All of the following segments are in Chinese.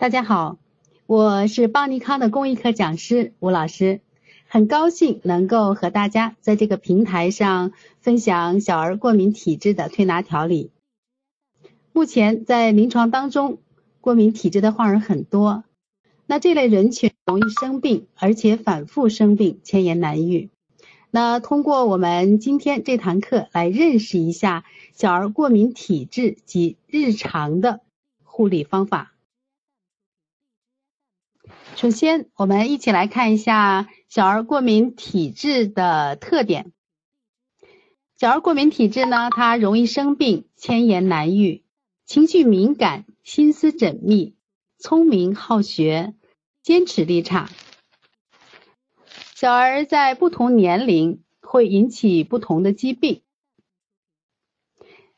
大家好，我是邦尼康的公益课讲师吴老师，很高兴能够和大家在这个平台上分享小儿过敏体质的推拿调理。目前在临床当中，过敏体质的患儿很多，那这类人群容易生病，而且反复生病，千言难愈。那通过我们今天这堂课来认识一下小儿过敏体质及日常的护理方法。首先，我们一起来看一下小儿过敏体质的特点。小儿过敏体质呢，它容易生病，千言难愈，情绪敏感，心思缜密，聪明好学，坚持力差。小儿在不同年龄会引起不同的疾病。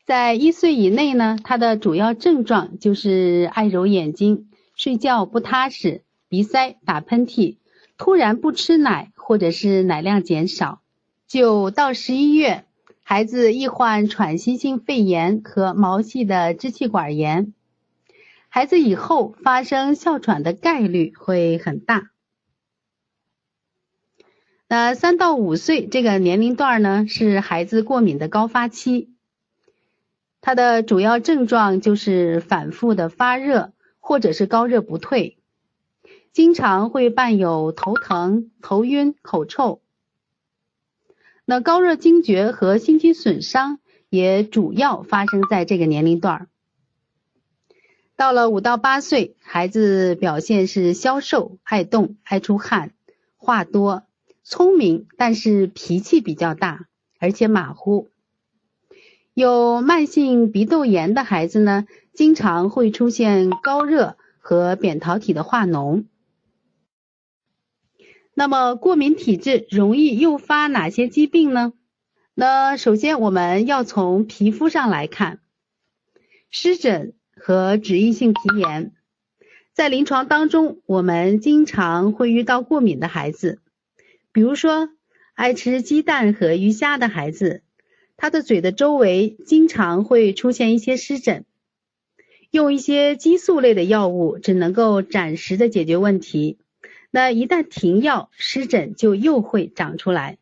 在一岁以内呢，它的主要症状就是爱揉眼睛，睡觉不踏实。鼻塞、打喷嚏，突然不吃奶，或者是奶量减少。九到十一月，孩子易患喘息性肺炎和毛细的支气管炎，孩子以后发生哮喘的概率会很大。那三到五岁这个年龄段呢，是孩子过敏的高发期，它的主要症状就是反复的发热，或者是高热不退。经常会伴有头疼、头晕、口臭。那高热惊厥和心肌损伤也主要发生在这个年龄段。到了五到八岁，孩子表现是消瘦、爱动、爱出汗、话多、聪明，但是脾气比较大，而且马虎。有慢性鼻窦炎的孩子呢，经常会出现高热和扁桃体的化脓。那么过敏体质容易诱发哪些疾病呢？那首先我们要从皮肤上来看，湿疹和脂溢性皮炎，在临床当中我们经常会遇到过敏的孩子，比如说爱吃鸡蛋和鱼虾的孩子，他的嘴的周围经常会出现一些湿疹，用一些激素类的药物只能够暂时的解决问题。那一旦停药，湿疹就又会长出来。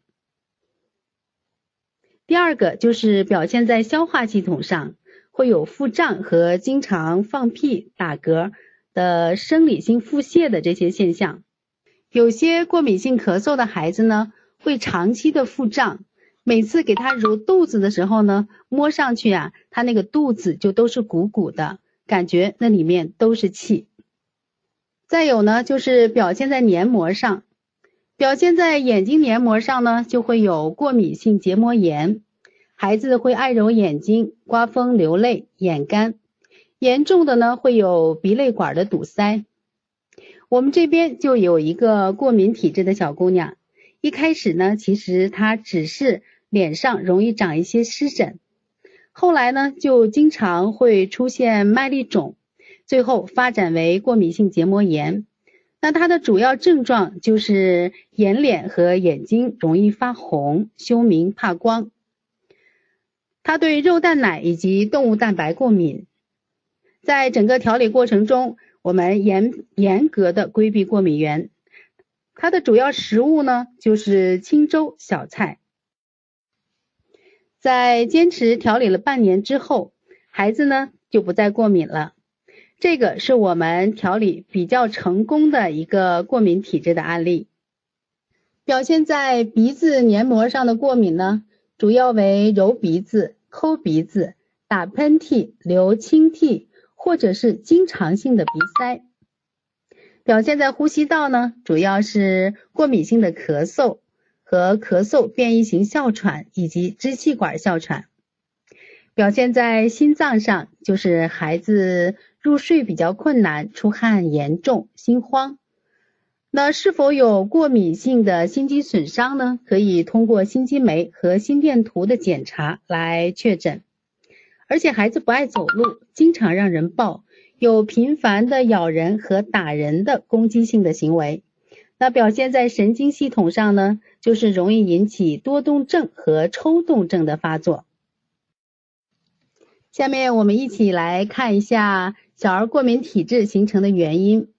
第二个就是表现在消化系统上，会有腹胀和经常放屁、打嗝的生理性腹泻的这些现象。有些过敏性咳嗽的孩子呢，会长期的腹胀，每次给他揉肚子的时候呢，摸上去啊，他那个肚子就都是鼓鼓的，感觉那里面都是气。再有呢，就是表现在黏膜上，表现在眼睛黏膜上呢，就会有过敏性结膜炎，孩子会爱揉眼睛、刮风流泪、眼干，严重的呢会有鼻泪管的堵塞。我们这边就有一个过敏体质的小姑娘，一开始呢，其实她只是脸上容易长一些湿疹，后来呢，就经常会出现麦粒肿。最后发展为过敏性结膜炎，那它的主要症状就是眼脸和眼睛容易发红、休明、怕光。它对肉蛋奶以及动物蛋白过敏，在整个调理过程中，我们严严格的规避过敏源。它的主要食物呢就是清粥小菜。在坚持调理了半年之后，孩子呢就不再过敏了。这个是我们调理比较成功的一个过敏体质的案例，表现在鼻子黏膜上的过敏呢，主要为揉鼻子、抠鼻子、打喷嚏、流清涕，或者是经常性的鼻塞。表现在呼吸道呢，主要是过敏性的咳嗽和咳嗽变异型哮喘以及支气管哮喘。表现在心脏上，就是孩子。入睡比较困难，出汗严重，心慌。那是否有过敏性的心肌损伤呢？可以通过心肌酶和心电图的检查来确诊。而且孩子不爱走路，经常让人抱，有频繁的咬人和打人的攻击性的行为。那表现在神经系统上呢，就是容易引起多动症和抽动症的发作。下面我们一起来看一下。小儿过敏体质形成的原因。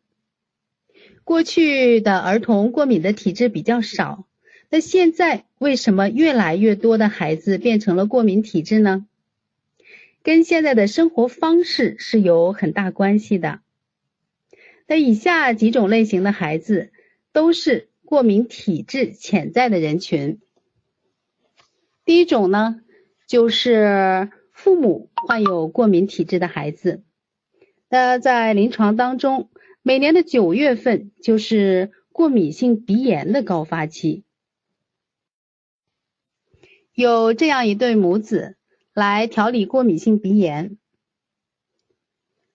过去的儿童过敏的体质比较少，那现在为什么越来越多的孩子变成了过敏体质呢？跟现在的生活方式是有很大关系的。那以下几种类型的孩子都是过敏体质潜在的人群。第一种呢，就是父母患有过敏体质的孩子。那在临床当中，每年的九月份就是过敏性鼻炎的高发期。有这样一对母子来调理过敏性鼻炎。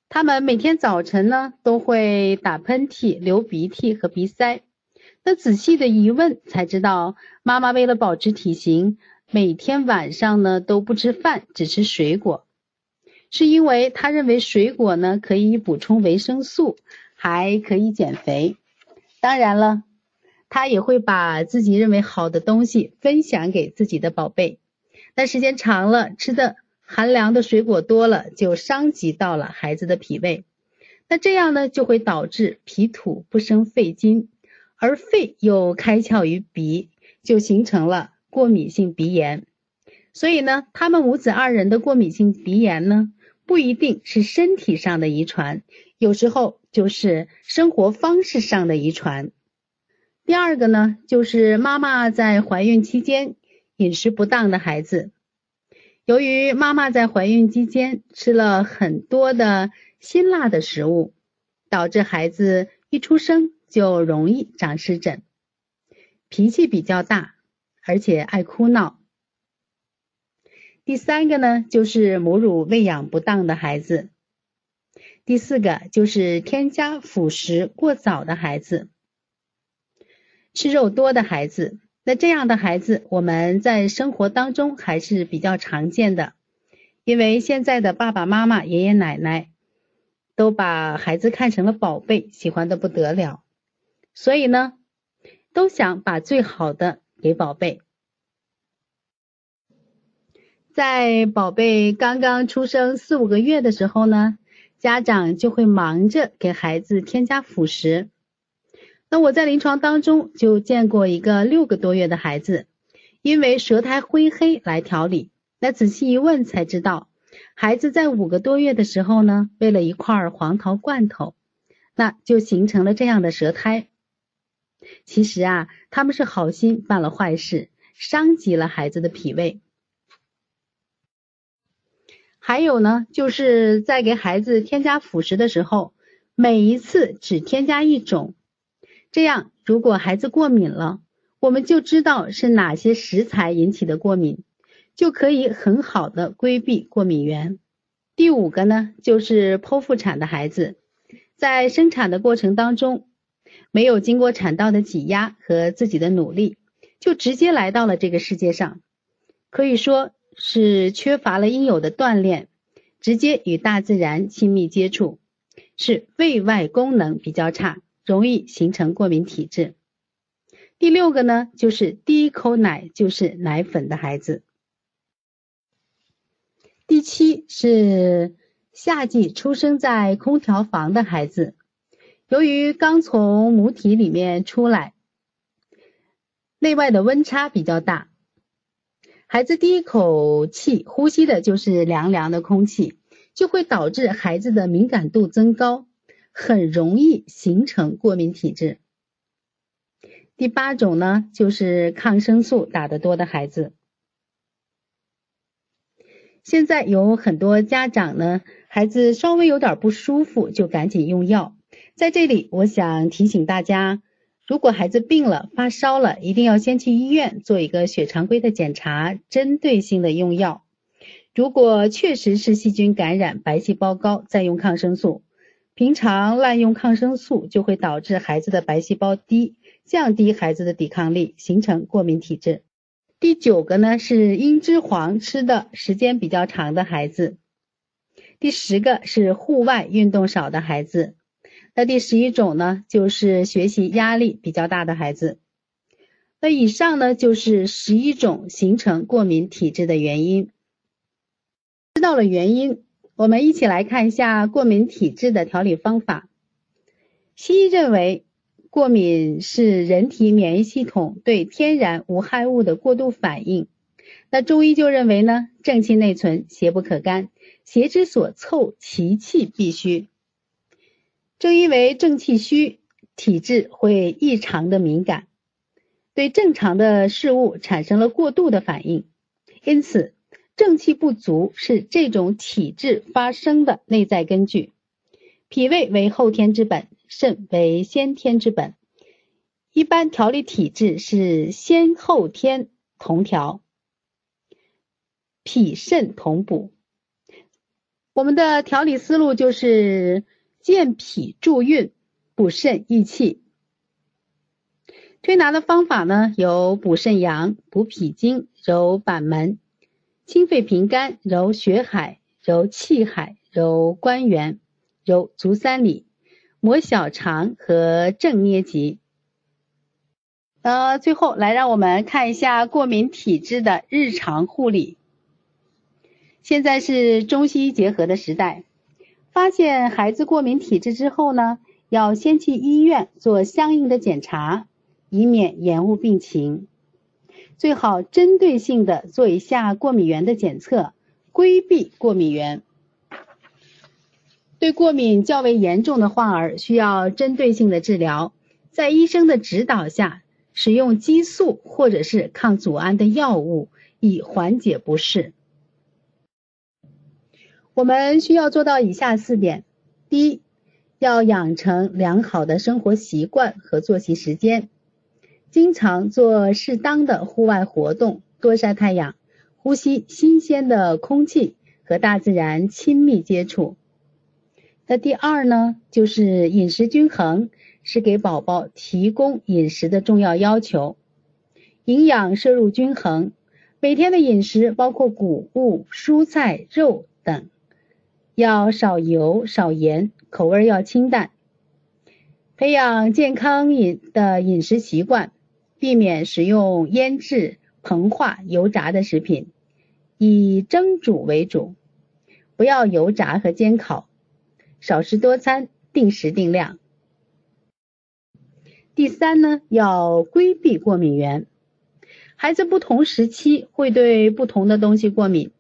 他们每天早晨呢都会打喷嚏、流鼻涕和鼻塞。那仔细的一问才知道，妈妈为了保持体型，每天晚上呢都不吃饭，只吃水果，是因为他认为水果呢可以补充维生素，还可以减肥。当然了，他也会把自己认为好的东西分享给自己的宝贝。但时间长了，吃的。寒凉的水果多了，就伤及到了孩子的脾胃，那这样呢，就会导致脾土不生肺金，而肺又开窍于鼻，就形成了过敏性鼻炎。所以呢，他们母子二人的过敏性鼻炎呢，不一定是身体上的遗传，有时候就是生活方式上的遗传。第二个呢，就是妈妈在怀孕期间饮食不当的孩子。由于妈妈在怀孕期间吃了很多的辛辣的食物，导致孩子一出生就容易长湿疹，脾气比较大，而且爱哭闹。第三个呢，就是母乳喂养不当的孩子。第四个就是添加辅食过早的孩子，吃肉多的孩子。那这样的孩子，我们在生活当中还是比较常见的，因为现在的爸爸妈妈、爷爷奶奶都把孩子看成了宝贝，喜欢的不得了，所以呢，都想把最好的给宝贝。在宝贝刚刚出生四五个月的时候呢，家长就会忙着给孩子添加辅食。那我在临床当中就见过一个六个多月的孩子，因为舌苔灰黑来调理。那仔细一问才知道，孩子在五个多月的时候呢，喂了一块黄桃罐头，那就形成了这样的舌苔。其实啊，他们是好心办了坏事，伤及了孩子的脾胃。还有呢，就是在给孩子添加辅食的时候，每一次只添加一种。这样，如果孩子过敏了，我们就知道是哪些食材引起的过敏，就可以很好的规避过敏源。第五个呢，就是剖腹产的孩子，在生产的过程当中，没有经过产道的挤压和自己的努力，就直接来到了这个世界上，可以说是缺乏了应有的锻炼，直接与大自然亲密接触，是胃外功能比较差。容易形成过敏体质。第六个呢，就是第一口奶就是奶粉的孩子。第七是夏季出生在空调房的孩子，由于刚从母体里面出来，内外的温差比较大，孩子第一口气呼吸的就是凉凉的空气，就会导致孩子的敏感度增高。很容易形成过敏体质。第八种呢，就是抗生素打得多的孩子。现在有很多家长呢，孩子稍微有点不舒服就赶紧用药。在这里，我想提醒大家，如果孩子病了、发烧了，一定要先去医院做一个血常规的检查，针对性的用药。如果确实是细菌感染、白细胞高，再用抗生素。平常滥用抗生素就会导致孩子的白细胞低，降低孩子的抵抗力，形成过敏体质。第九个呢是鹰脂黄吃的时间比较长的孩子。第十个是户外运动少的孩子。那第十一种呢就是学习压力比较大的孩子。那以上呢就是十一种形成过敏体质的原因。知道了原因。我们一起来看一下过敏体质的调理方法。西医认为，过敏是人体免疫系统对天然无害物的过度反应。那中医就认为呢，正气内存，邪不可干，邪之所凑，其气必虚。正因为正气虚，体质会异常的敏感，对正常的事物产生了过度的反应，因此正气不足是这种体质发生的内在根据。脾胃为后天之本。肾为先天之本，一般调理体质是先后天同调，脾肾同补。我们的调理思路就是健脾助运，补肾益气。推拿的方法呢，有补肾阳、补脾经、揉板门、清肺平肝、揉血海、揉气海、揉关元、揉足三里。摩小肠和正捏脊。呃，最后来让我们看一下过敏体质的日常护理。现在是中西医结合的时代，发现孩子过敏体质之后呢，要先去医院做相应的检查，以免延误病情。最好针对性的做一下过敏源的检测，规避过敏源。对过敏较为严重的患儿，需要针对性的治疗，在医生的指导下，使用激素或者是抗组胺的药物，以缓解不适。我们需要做到以下四点：第一，要养成良好的生活习惯和作息时间，经常做适当的户外活动，多晒太阳，呼吸新鲜的空气，和大自然亲密接触。那第二呢，就是饮食均衡是给宝宝提供饮食的重要要求，营养摄入均衡，每天的饮食包括谷物、蔬菜、肉等，要少油少盐，口味要清淡，培养健康饮的饮食习惯，避免食用腌制、膨化、油炸的食品，以蒸煮为主，不要油炸和煎烤。少食多餐，定时定量。第三呢，要规避过敏源。孩子不同时期会对不同的东西过敏，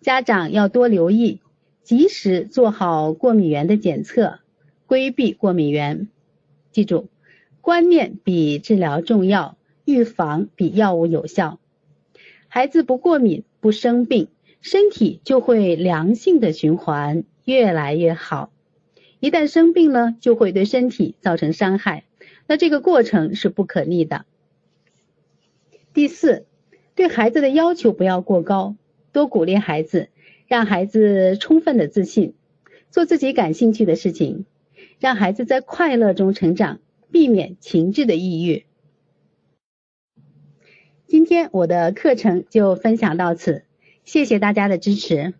家长要多留意，及时做好过敏源的检测，规避过敏源。记住，观念比治疗重要，预防比药物有效。孩子不过敏不生病，身体就会良性的循环，越来越好。一旦生病了，就会对身体造成伤害，那这个过程是不可逆的。第四，对孩子的要求不要过高，多鼓励孩子，让孩子充分的自信，做自己感兴趣的事情，让孩子在快乐中成长，避免情志的抑郁。今天我的课程就分享到此，谢谢大家的支持。